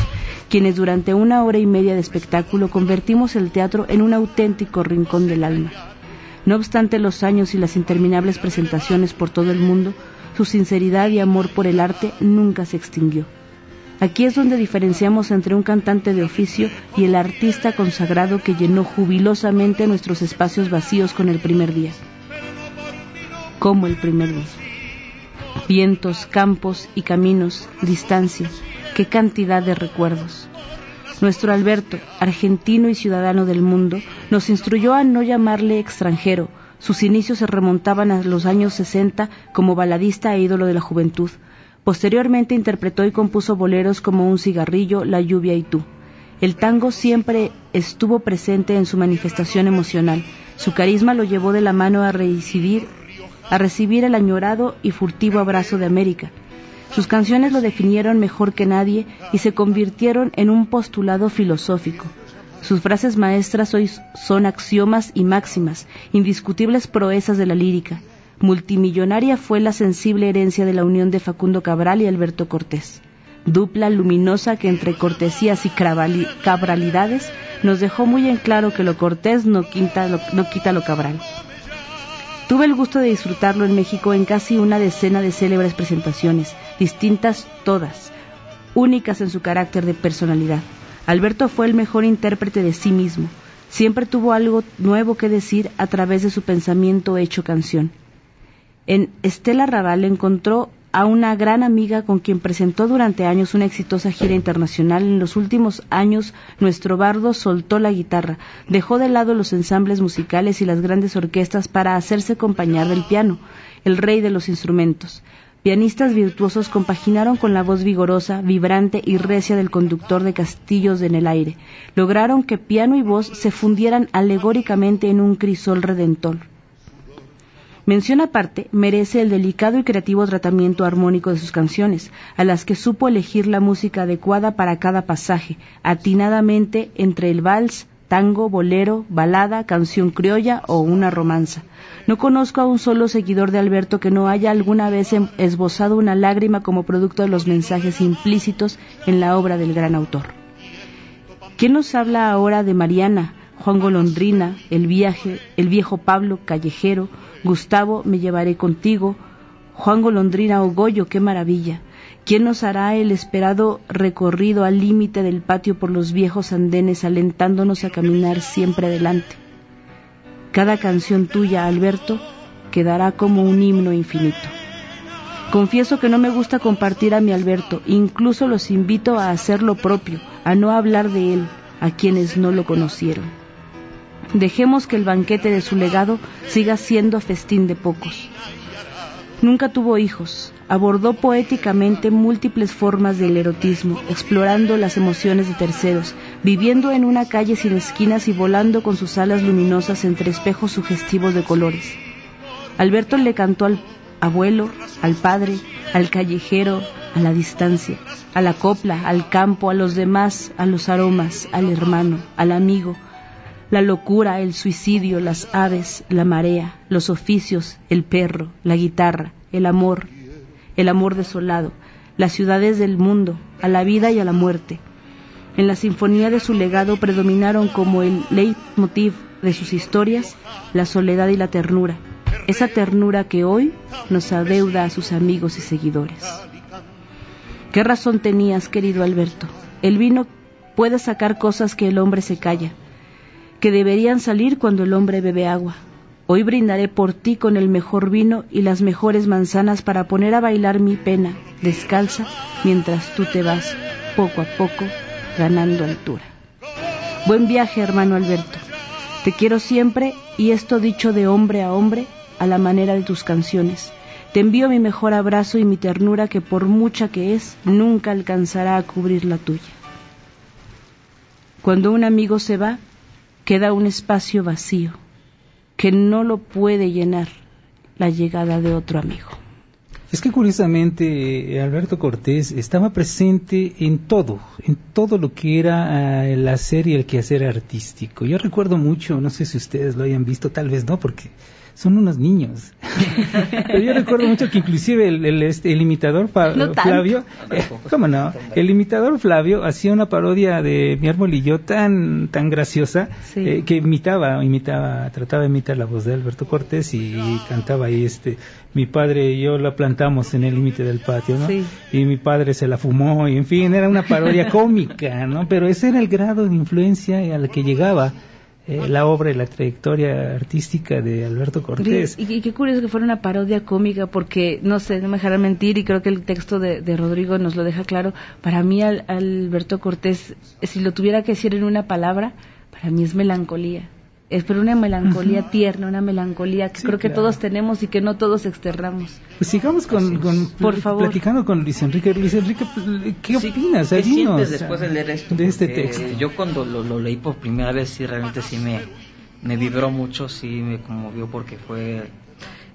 quienes durante una hora y media de espectáculo convertimos el teatro en un auténtico rincón del alma. No obstante los años y las interminables presentaciones por todo el mundo, su sinceridad y amor por el arte nunca se extinguió. Aquí es donde diferenciamos entre un cantante de oficio y el artista consagrado que llenó jubilosamente nuestros espacios vacíos con el primer día. Como el primer día. Vientos, campos y caminos, distancia, qué cantidad de recuerdos. Nuestro Alberto, argentino y ciudadano del mundo, nos instruyó a no llamarle extranjero. Sus inicios se remontaban a los años 60 como baladista e ídolo de la juventud. Posteriormente interpretó y compuso boleros como Un cigarrillo, La lluvia y tú. El tango siempre estuvo presente en su manifestación emocional. Su carisma lo llevó de la mano a recibir, a recibir el añorado y furtivo abrazo de América. Sus canciones lo definieron mejor que nadie y se convirtieron en un postulado filosófico. Sus frases maestras hoy son axiomas y máximas, indiscutibles proezas de la lírica. Multimillonaria fue la sensible herencia de la unión de Facundo Cabral y Alberto Cortés. Dupla luminosa que entre cortesías y cabralidades nos dejó muy en claro que lo cortés no quita lo, cabral. Tuve el gusto de disfrutarlo en México en casi una decena de célebres presentaciones, distintas todas, únicas en su carácter de personalidad. Alberto fue el mejor intérprete de sí mismo. Siempre tuvo algo nuevo que decir a través de su pensamiento hecho canción. En Estela Raval encontró a una gran amiga con quien presentó durante años una exitosa gira internacional. En los últimos años, nuestro bardo soltó la guitarra, dejó de lado los ensambles musicales y las grandes orquestas para hacerse acompañar del piano, el rey de los instrumentos. Pianistas virtuosos compaginaron con la voz vigorosa, vibrante y recia del conductor de Castillos en el aire. Lograron que piano y voz se fundieran alegóricamente en un crisol redentor. Mención aparte merece el delicado y creativo tratamiento armónico de sus canciones, a las que supo elegir la música adecuada para cada pasaje, atinadamente entre el vals, tango, bolero, balada, canción criolla o una romanza. No conozco a un solo seguidor de Alberto que no haya alguna vez em, esbozado una lágrima como producto de los mensajes implícitos en la obra del gran autor. ¿Quién nos habla ahora de Mariana, Juan Golondrina, el viaje, el viejo Pablo callejero, Gustavo, me llevaré contigo. Juan Golondrina o Goyo, qué maravilla. ¿Quién nos hará el esperado recorrido al límite del patio por los viejos andenes alentándonos a caminar siempre adelante? Cada canción tuya, Alberto, quedará como un himno infinito. Confieso que no me gusta compartir a mi Alberto, incluso los invito a hacer lo propio, a no hablar de él, a quienes no lo conocieron. Dejemos que el banquete de su legado siga siendo festín de pocos. Nunca tuvo hijos, abordó poéticamente múltiples formas del erotismo, explorando las emociones de terceros, viviendo en una calle sin esquinas y volando con sus alas luminosas entre espejos sugestivos de colores. Alberto le cantó al abuelo, al padre, al callejero, a la distancia, a la copla, al campo, a los demás, a los aromas, al hermano, al amigo, la locura, el suicidio, las aves, la marea, los oficios, el perro, la guitarra, el amor, el amor desolado, las ciudades del mundo, a la vida y a la muerte. En la sinfonía de su legado predominaron como el leitmotiv de sus historias la soledad y la ternura, esa ternura que hoy nos adeuda a sus amigos y seguidores. ¿Qué razón tenías, querido Alberto? El vino puede sacar cosas que el hombre se calla que deberían salir cuando el hombre bebe agua. Hoy brindaré por ti con el mejor vino y las mejores manzanas para poner a bailar mi pena, descalza, mientras tú te vas, poco a poco, ganando altura. Buen viaje, hermano Alberto. Te quiero siempre y esto dicho de hombre a hombre, a la manera de tus canciones. Te envío mi mejor abrazo y mi ternura que por mucha que es, nunca alcanzará a cubrir la tuya. Cuando un amigo se va, queda un espacio vacío que no lo puede llenar la llegada de otro amigo. Es que curiosamente Alberto Cortés estaba presente en todo, en todo lo que era el hacer y el quehacer artístico. Yo recuerdo mucho, no sé si ustedes lo hayan visto, tal vez no, porque son unos niños. Pero yo recuerdo mucho que inclusive el, este, imitador Flavio, eh, ¿cómo no? El imitador Flavio hacía una parodia de mi arbolillo tan tan graciosa eh, que imitaba, imitaba, trataba de imitar la voz de Alberto Cortés y, cantaba ahí este mi padre y yo la plantamos en el límite del patio, ¿no? Y mi padre se la fumó y en fin, era una parodia cómica, ¿no? Pero ese era el grado de influencia al que llegaba eh, la obra y la trayectoria artística de Alberto Cortés. Y, qué curioso que fuera una parodia cómica, porque no sé, no me dejará mentir, y creo que el texto de, Rodrigo nos lo deja claro. Para mí, Alberto Cortés, si lo tuviera que decir en una palabra, para mí es melancolía es pero una melancolía tierna, una melancolía que creo que todos tenemos y que no todos externamos. Pues sigamos con, Por favor. platicando con Luis Enrique. Luis Enrique, ¿qué opinas? ¿Qué sientes después de leer esto? De este texto. Yo cuando lo, leí por primera vez sí realmente sí me, me vibró mucho, sí me conmovió porque fue,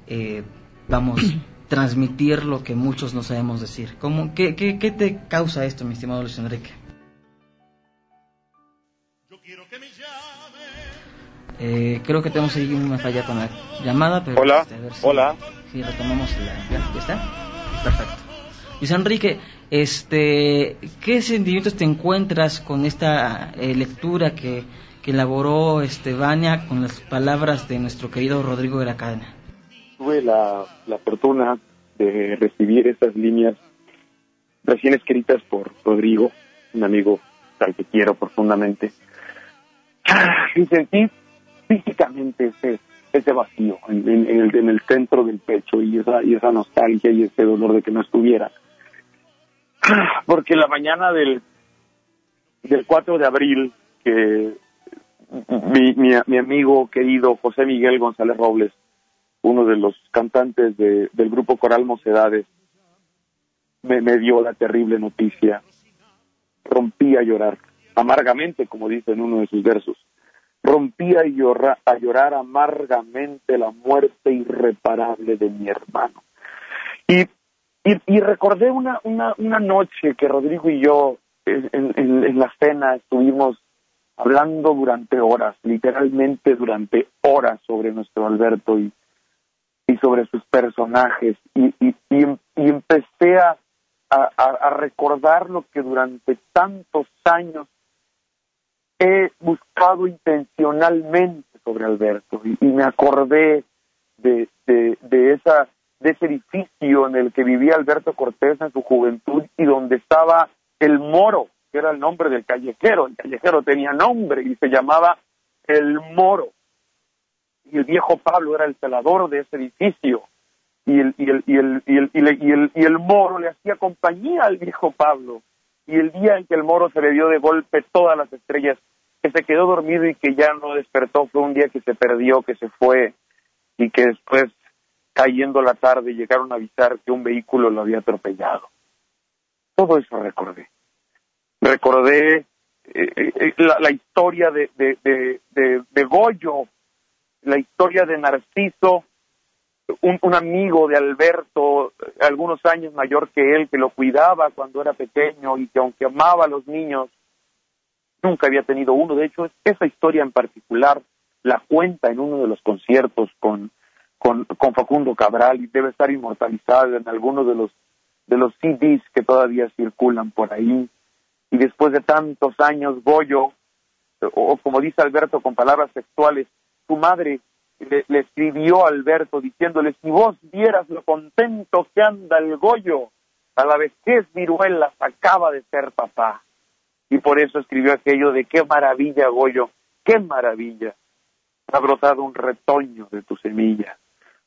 eh, vamos, transmitir lo que muchos no sabemos decir. ¿Cómo, qué, qué, ¿Qué te causa esto, mi estimado Luis Enrique? Eh, creo que tenemos ahí una falla con la llamada, pero hola, este, hola. Si, retomamos la, ya, está, perfecto. Luis Enrique, este, ¿qué sentimientos te encuentras con esta eh, lectura que, que elaboró este Vania con las palabras de nuestro querido Rodrigo de la Cadena? Tuve la, la fortuna de recibir estas líneas recién escritas por Rodrigo, un amigo al que quiero profundamente. Y sentí físicamente ese, ese vacío en, el, en el centro del pecho y esa, y esa nostalgia y ese dolor de que no estuviera. Porque la mañana del, del 4 de abril, que mi, mi, amigo querido José Miguel González Robles, uno de los cantantes de, del grupo Coral Mocedades, me, me dio la terrible noticia, rompí a llorar, amargamente, como dice en uno de sus versos. Rompí a llorar, a llorar amargamente la muerte irreparable de mi hermano. Y, y, y recordé una, una, una noche que Rodrigo y yo en, en, en la cena estuvimos hablando durante horas, literalmente durante horas sobre nuestro Alberto y, y sobre sus personajes. Y, y, y, y empecé a, a, a, recordar lo que durante tantos años he buscado intencionalmente sobre Alberto. Y, me acordé de, de, de, esa, de ese edificio en el que vivía Alberto Cortés en su juventud y donde estaba el Moro, que era el nombre del callejero. El callejero tenía nombre y se llamaba El Moro. Y el viejo Pablo era el celador de ese edificio. Y el, y el, y el, y el, y el, y el, y el moro le hacía compañía al viejo Pablo. Y el día en que el moro se le dio de golpe todas las estrellas, que se quedó dormido y que ya no despertó, fue un día que se perdió, que se fue, y que después, cayendo la tarde, llegaron a avisar que un vehículo lo había atropellado. Todo eso recordé recordé eh, eh, la, la, historia de, de, de, de, Goyo, la historia de Narciso, un, un, amigo de Alberto, algunos años mayor que él, que lo cuidaba cuando era pequeño y que aunque amaba a los niños, nunca había tenido uno. De hecho, esa historia en particular la cuenta en uno de los conciertos con, con, Facundo Cabral y debe estar inmortalizada en algunos de los, de los CDs que todavía circulan por ahí y después de tantos años Goyo, o como dice Alberto con palabras sexuales, su madre le, le, escribió Alberto diciéndole, si vos vieras lo contento que anda el Goyo, a la vez que es viruelas acaba de ser papá. Y por eso escribió aquello de qué maravilla, Goyo, qué maravilla. Ha brotado un retoño de tu semilla,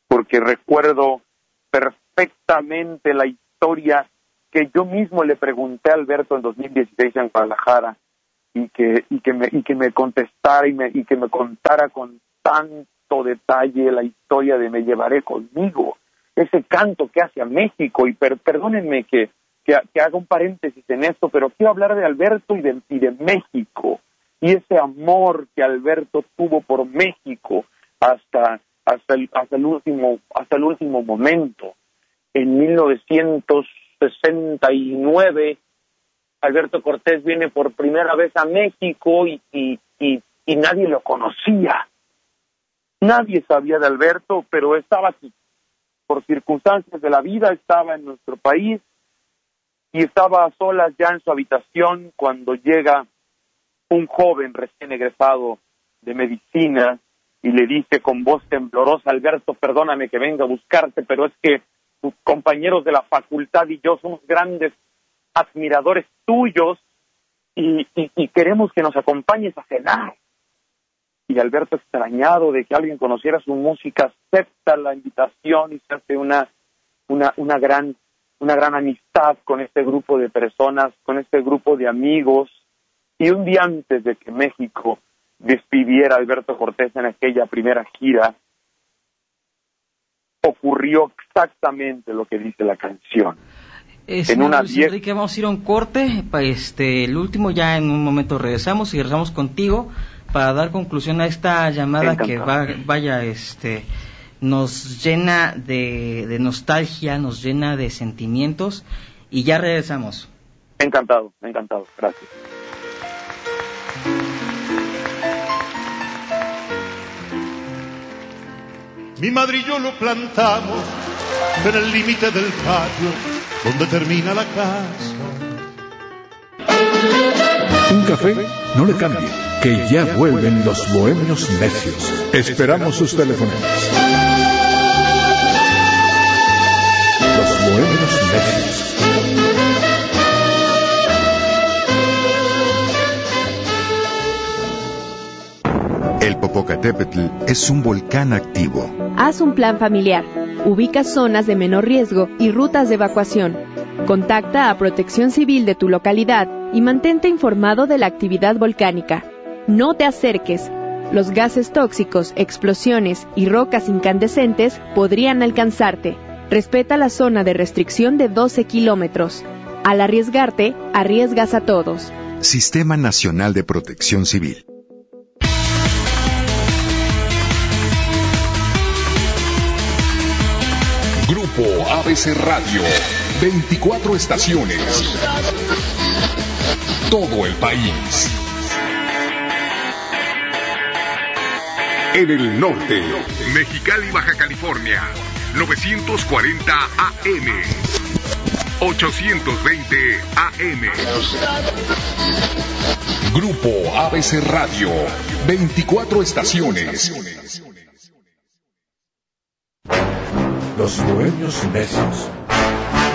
porque recuerdo perfectamente la historia que yo mismo le pregunté a Alberto en 2016 en Guadalajara y que y que me y que me contestara y me y que me contara con tanto detalle la historia de me llevaré conmigo ese canto que hace a México y perdónenme que, que, que haga un paréntesis en esto pero quiero hablar de Alberto y de, y de México y ese amor que Alberto tuvo por México hasta hasta el, hasta el último hasta el último momento en 1900 69, Alberto Cortés viene por primera vez a México y, y, y nadie lo conocía. Nadie sabía de Alberto, pero estaba aquí. Por circunstancias de la vida, estaba en nuestro país y estaba a solas ya en su habitación cuando llega un joven recién egresado de medicina y le dice con voz temblorosa, Alberto, perdóname que venga a buscarte, pero es que tus compañeros de la facultad y yo somos grandes admiradores tuyos y, y, y, queremos que nos acompañes a cenar. Y Alberto, extrañado de que alguien conociera su música, acepta la invitación y se hace una, una, una, gran, una gran amistad con este grupo de personas, con este grupo de amigos. Y un día antes de que México despidiera a Alberto Cortés en aquella primera gira, ocurrió exactamente lo que dice la canción. en una Luis Enrique, vamos a ir a un corte, este, el último ya en un momento regresamos y regresamos contigo para dar conclusión a esta llamada que va, vaya, este, nos llena de, de, nostalgia, nos llena de sentimientos y ya regresamos. Encantado, encantado, gracias. Mi madre y yo lo plantamos en el límite del patio donde termina la casa. Un café no le cambie, que ya vuelven los bohemios necios. Esperamos sus teléfonos. Los bohemios necios. El Popocatépetl es un volcán activo. Haz un plan familiar. Ubica zonas de menor riesgo y rutas de evacuación. Contacta a Protección Civil de tu localidad y mantente informado de la actividad volcánica. No te acerques. Los gases tóxicos, explosiones y rocas incandescentes podrían alcanzarte. Respeta la zona de restricción de 12 kilómetros. Al arriesgarte, arriesgas a todos. Sistema Nacional de Protección Civil. Grupo ABC Radio. 24 estaciones. Todo el país. En el norte, Mexicali, Baja California, 940 AM. 820 AM. Grupo ABC Radio, 24 estaciones. Los bohemios necios.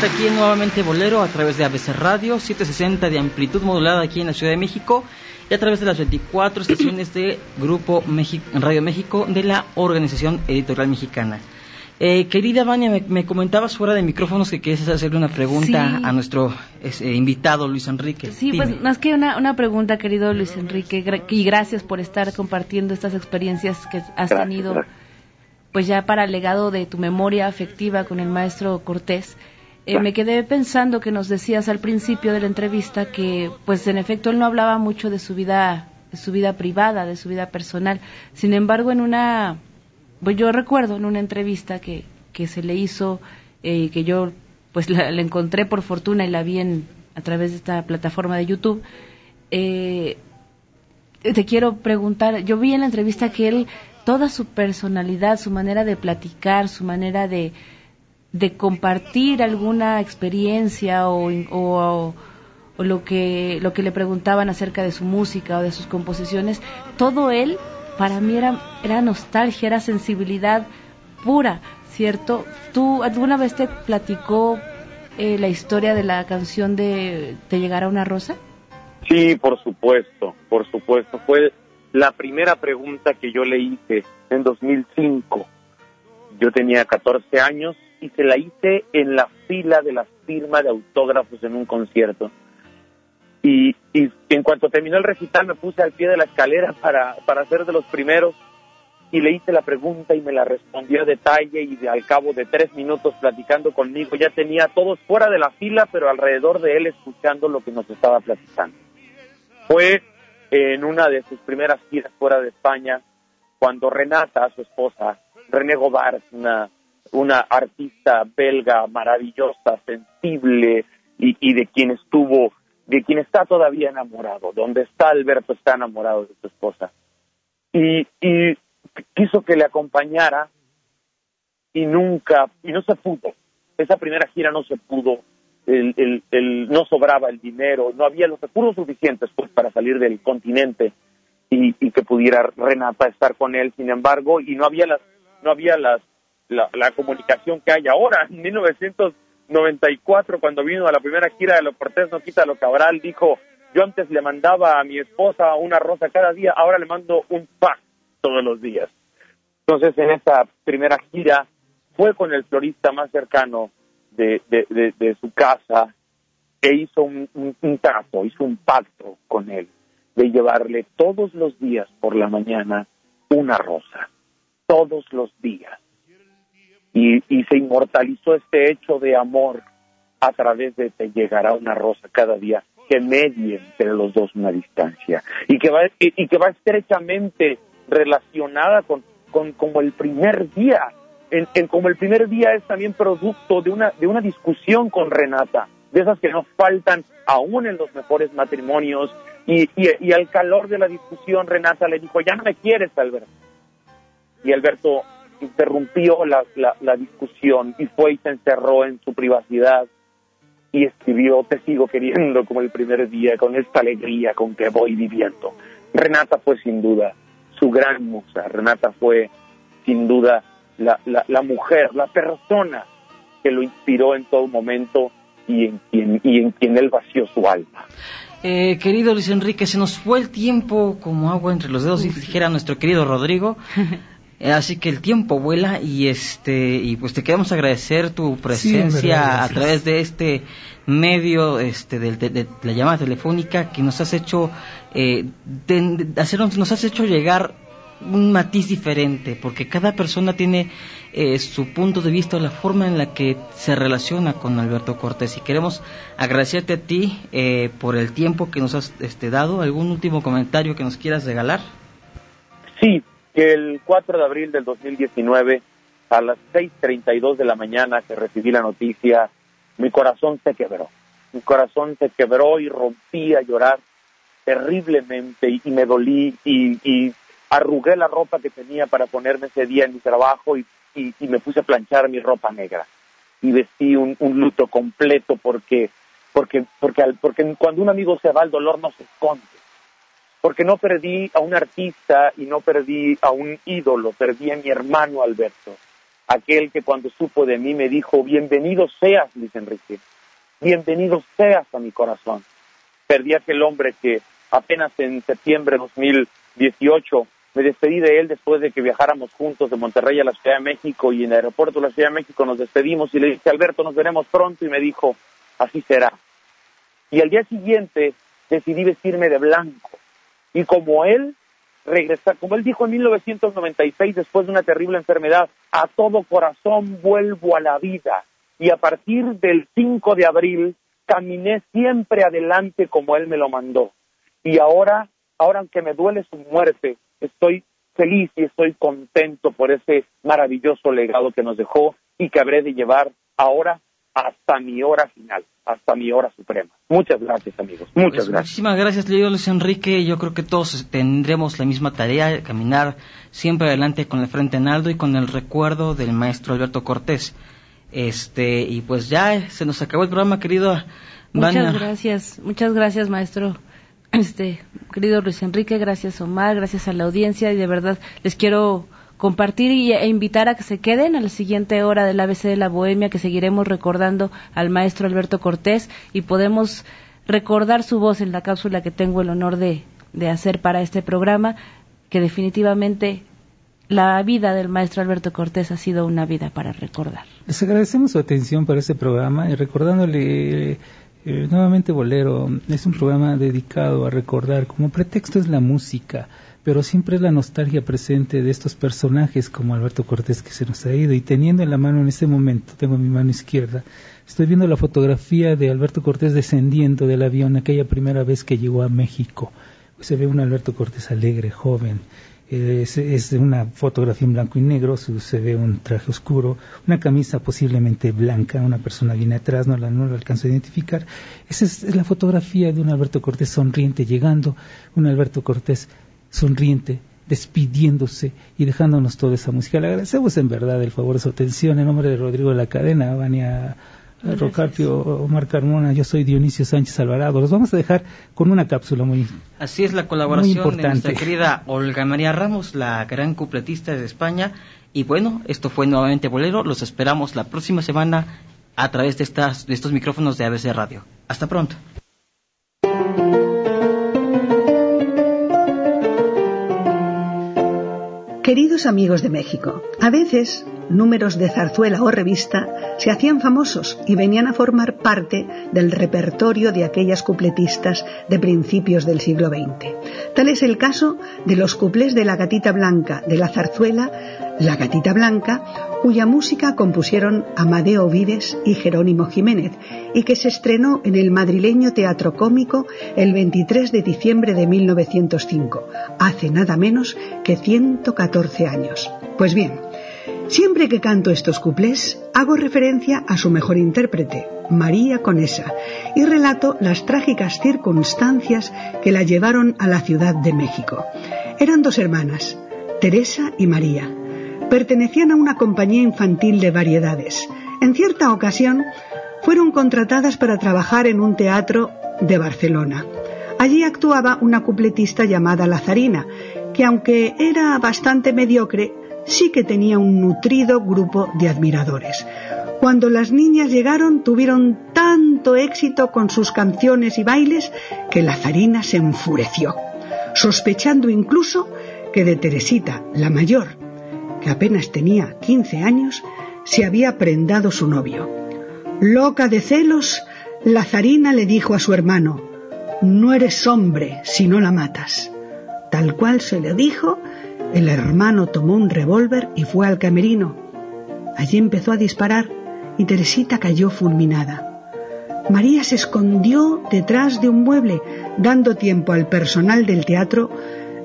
Estamos aquí en nuevamente Bolero a través de ABC Radio 760 de amplitud modulada aquí en la Ciudad de México y a través de las 24 estaciones de Grupo México, Radio México de la Organización Editorial Mexicana. Eh, querida Vania, me, me, comentabas fuera de micrófonos que quieres hacerle una pregunta Sí. a nuestro eh, invitado Luis Enrique. Sí, Dime. pues más que una, una pregunta, querido Luis Enrique, gra- y gracias por estar compartiendo estas experiencias que has Gracias, tenido, gracias. pues ya para el legado de tu memoria afectiva con el maestro Cortés. Eh, me quedé pensando que nos decías al principio de la entrevista que, pues en efecto, él no hablaba mucho de su vida, de su vida privada, de su vida personal. Sin embargo, en una, pues yo recuerdo en una entrevista que, que se le hizo, eh, que yo pues la, la encontré por fortuna y la vi en, a través de esta plataforma de YouTube. Eh, te quiero preguntar, yo vi en la entrevista que él, toda su personalidad, su manera de platicar, su manera de, de compartir alguna experiencia o, o, lo que lo que le preguntaban acerca de su música o de sus composiciones, todo él para mí era, era nostalgia, era sensibilidad pura, ¿cierto? ¿Tú alguna vez te platicó eh, la historia de la canción de Te llegará una rosa? Sí, por supuesto, por supuesto. Fue la primera pregunta que yo le hice en 2005. Yo tenía 14 años y se la hice en la fila de la firma de autógrafos en un concierto. Y, y en cuanto terminó el recital me puse al pie de la escalera para, para ser de los primeros y le hice la pregunta y me la respondió a detalle y de- al cabo de tres minutos platicando conmigo ya tenía a todos fuera de la fila pero alrededor de él escuchando lo que nos estaba platicando. Fue en una de sus primeras giras fuera de España cuando Renata, su esposa, René Gobart, una, una artista belga maravillosa, sensible y, y de quien estuvo, de quien está todavía enamorado. Donde está Alberto está enamorado de su esposa. Y, y quiso que le acompañara y nunca, y no se pudo. Esa primera gira no se pudo. El, el, el- no sobraba el dinero, no había los recursos suficientes pues para salir del continente y, y que pudiera Renata estar con él. Sin embargo, y no había las, no había las, la, comunicación que hay ahora. En 1994, cuando vino a la primera gira de Lo Cortés No Quita Lo Cabral, dijo, yo antes le mandaba a mi esposa una rosa cada día, ahora le mando un pack todos los días. Entonces, en esa primera gira, fue con el florista más cercano de- de su casa e hizo un, un- un trato, hizo un pacto con él de llevarle todos los días por la mañana una rosa, todos los días. Y, y se inmortalizó este hecho de amor a través de te llegará una rosa cada día que medie entre los dos una distancia y que va, y, que va estrechamente relacionada con, con como el primer día. En, como el primer día es también producto de una, de una discusión con Renata, de esas que no faltan aún en los mejores matrimonios. Y, y, y al calor de la discusión, Renata le dijo, ya no me quieres, Alberto. Y Alberto interrumpió la, la, la discusión y fue y se encerró en su privacidad y escribió Te sigo queriendo como el primer día, con esta alegría con que voy viviendo. Renata fue sin duda su gran musa, Renata fue sin duda la, la, la mujer, la persona que lo inspiró en todo momento y en quien, y en quien él vació su alma. Eh, querido Luis Enrique, se nos fue el tiempo como agua entre los dedos, y dijera nuestro querido Rodrigo. Eh, así que el tiempo vuela y este y pues te queremos agradecer tu presencia a través de este medio este de, la llamada telefónica que nos has hecho eh, hacernos, nos has hecho llegar un matiz diferente porque cada persona tiene eh, su punto de vista la forma en la que se relaciona con Alberto Cortés. Y queremos agradecerte a ti eh, por el tiempo que nos has este, dado. Algún último comentario que nos quieras regalar sí que el 4 de abril del 2019, a las 6.32 de la mañana que recibí la noticia, mi corazón se quebró. Mi corazón se quebró y rompí a llorar terriblemente y, me dolí y, arrugué la ropa que tenía para ponerme ese día en mi trabajo y, me puse a planchar mi ropa negra y vestí un, un luto completo porque porque porque porque cuando un amigo se va el dolor no se esconde porque no perdí a un artista y no perdí a un ídolo, perdí a mi hermano Alberto, aquel que cuando supo de mí me dijo, bienvenido seas, Luis Enrique, bienvenido seas a mi corazón. Perdí a aquel hombre que apenas en septiembre de 2018 me despedí de él después de que viajáramos juntos de Monterrey a la Ciudad de México y en el aeropuerto de la Ciudad de México nos despedimos y le dije, Alberto, nos veremos pronto y me dijo, así será. Y al día siguiente decidí vestirme de blanco y como él regresar, como él dijo en 1996 después de una terrible enfermedad, a todo corazón vuelvo a la vida y a partir del 5 de abril caminé siempre adelante como él me lo mandó. Y ahora, ahora aunque me duele su muerte, estoy feliz y estoy contento por ese maravilloso legado que nos dejó y que habré de llevar ahora hasta mi hora final, hasta mi hora suprema. Muchas gracias, amigos. Muchas pues, gracias. Muchísimas gracias, Luis Enrique. Yo creo que todos tendremos la misma tarea, caminar siempre adelante con el frente en alto y con el recuerdo del maestro Alberto Cortés. Este, y pues ya se nos acabó el programa, querido. Muchas gracias, muchas gracias, maestro. Este, querido Luis Enrique, gracias Omar, gracias a la audiencia y de verdad les quiero compartir y, e invitar a que se queden a la siguiente hora del ABC de la Bohemia, que seguiremos recordando al maestro Alberto Cortés y podemos recordar su voz en la cápsula que tengo el honor de, de hacer para este programa, que definitivamente la vida del maestro Alberto Cortés ha sido una vida para recordar. Les agradecemos su atención para este programa y recordándole eh, nuevamente Bolero es un programa dedicado a recordar, como pretexto es la música pero siempre es la nostalgia presente de estos personajes como Alberto Cortés que se nos ha ido y teniendo en la mano en este momento, tengo mi mano izquierda, estoy viendo la fotografía de Alberto Cortés descendiendo del avión aquella primera vez que llegó a México. Se ve un Alberto Cortés alegre, joven, es, una fotografía en blanco y negro, se ve un traje oscuro, una camisa posiblemente blanca, una persona viene atrás, no la, no la alcanzo a identificar. Esa es la fotografía de un Alberto Cortés sonriente llegando, un Alberto Cortés sonriente, despidiéndose y dejándonos toda esa música. Le agradecemos en verdad el favor de su atención. En nombre de Rodrigo de la Cadena, Vania Rocarpio, Omar Carmona, yo soy Dionisio Sánchez Alvarado. Los vamos a dejar con una cápsula muy Así es la colaboración de nuestra querida Olga María Ramos, la gran cupletista de España. Y bueno, esto fue nuevamente Bolero. Los esperamos la próxima semana a través de, estas, de estos micrófonos de ABC Radio. Hasta pronto. Queridos amigos de México, a veces números de zarzuela o revista se hacían famosos y venían a formar parte del repertorio de aquellas cupletistas de principios del siglo XX. Tal es el caso de los cuplés de la gatita blanca de la zarzuela La gatita blanca, cuya música compusieron Amadeo Vives y Jerónimo Jiménez y que se estrenó en el madrileño Teatro Cómico el 23 de diciembre de 1905, hace nada menos que 114 años. Pues bien, Siempre que canto estos cuplés, hago referencia a su mejor intérprete, María Conesa, y relato las trágicas circunstancias que la llevaron a la Ciudad de México. Eran dos hermanas, Teresa y María. Pertenecían a una compañía infantil de variedades. En cierta ocasión, fueron contratadas para trabajar en un teatro de Barcelona. Allí actuaba una cupletista llamada Lazarina, que aunque era bastante mediocre, sí que tenía un nutrido grupo de admiradores. Cuando las niñas llegaron tuvieron tan tanto éxito con sus canciones y bailes que la zarina se enfureció, sospechando incluso que de Teresita, la mayor, que apenas tenía 15 años, se había prendado su novio. Loca de celos, la zarina le dijo a su hermano, no eres hombre si no la matas. Tal cual se le dijo, el hermano tomó un revólver y fue al camerino. Allí empezó a disparar y Teresita cayó fulminada. María se escondió detrás de un mueble, dando tiempo al personal del teatro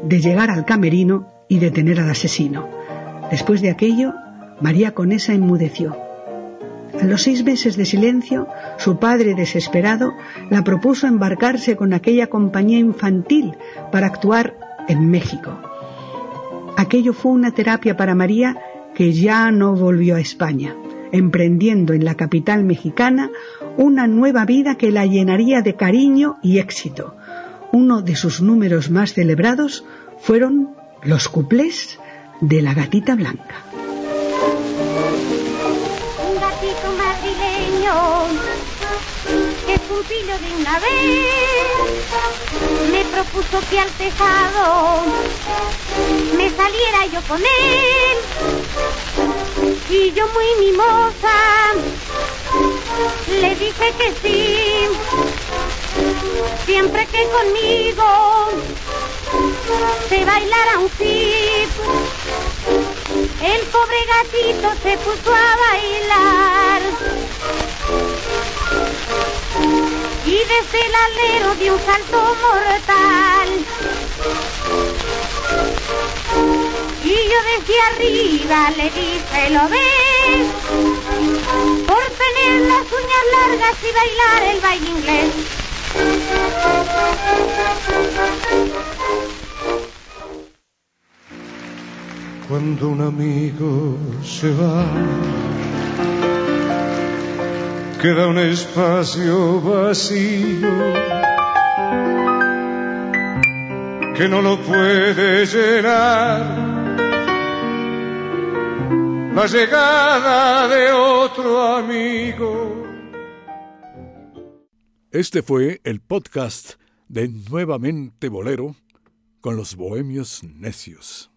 de llegar al camerino y detener al asesino. Después de aquello, María Conesa enmudeció. A los seis meses de silencio, su padre, desesperado, la propuso embarcarse con aquella compañía infantil para actuar en México. Aquello fue una terapia para María que ya no volvió a España, emprendiendo en la capital mexicana una nueva vida que la llenaría de cariño y éxito. Uno de sus números más celebrados fueron los cuplés de la gatita blanca. Un gatito madrileño cumplió de una vez. Me propuso que al tejado me saliera yo con él. Y yo muy mimosa le dije que sí. Siempre que conmigo se bailara un zip el pobre gatito se puso a bailar y desde el alero dio un salto mortal. Y yo desde arriba le dije, ¿lo ves? Por tener las uñas largas y bailar el baile inglés. Cuando un amigo se va, queda un espacio vacío que no lo puede llenar la llegada de otro amigo. Este fue el podcast de Nuevamente Bolero con los Bohemios Necios.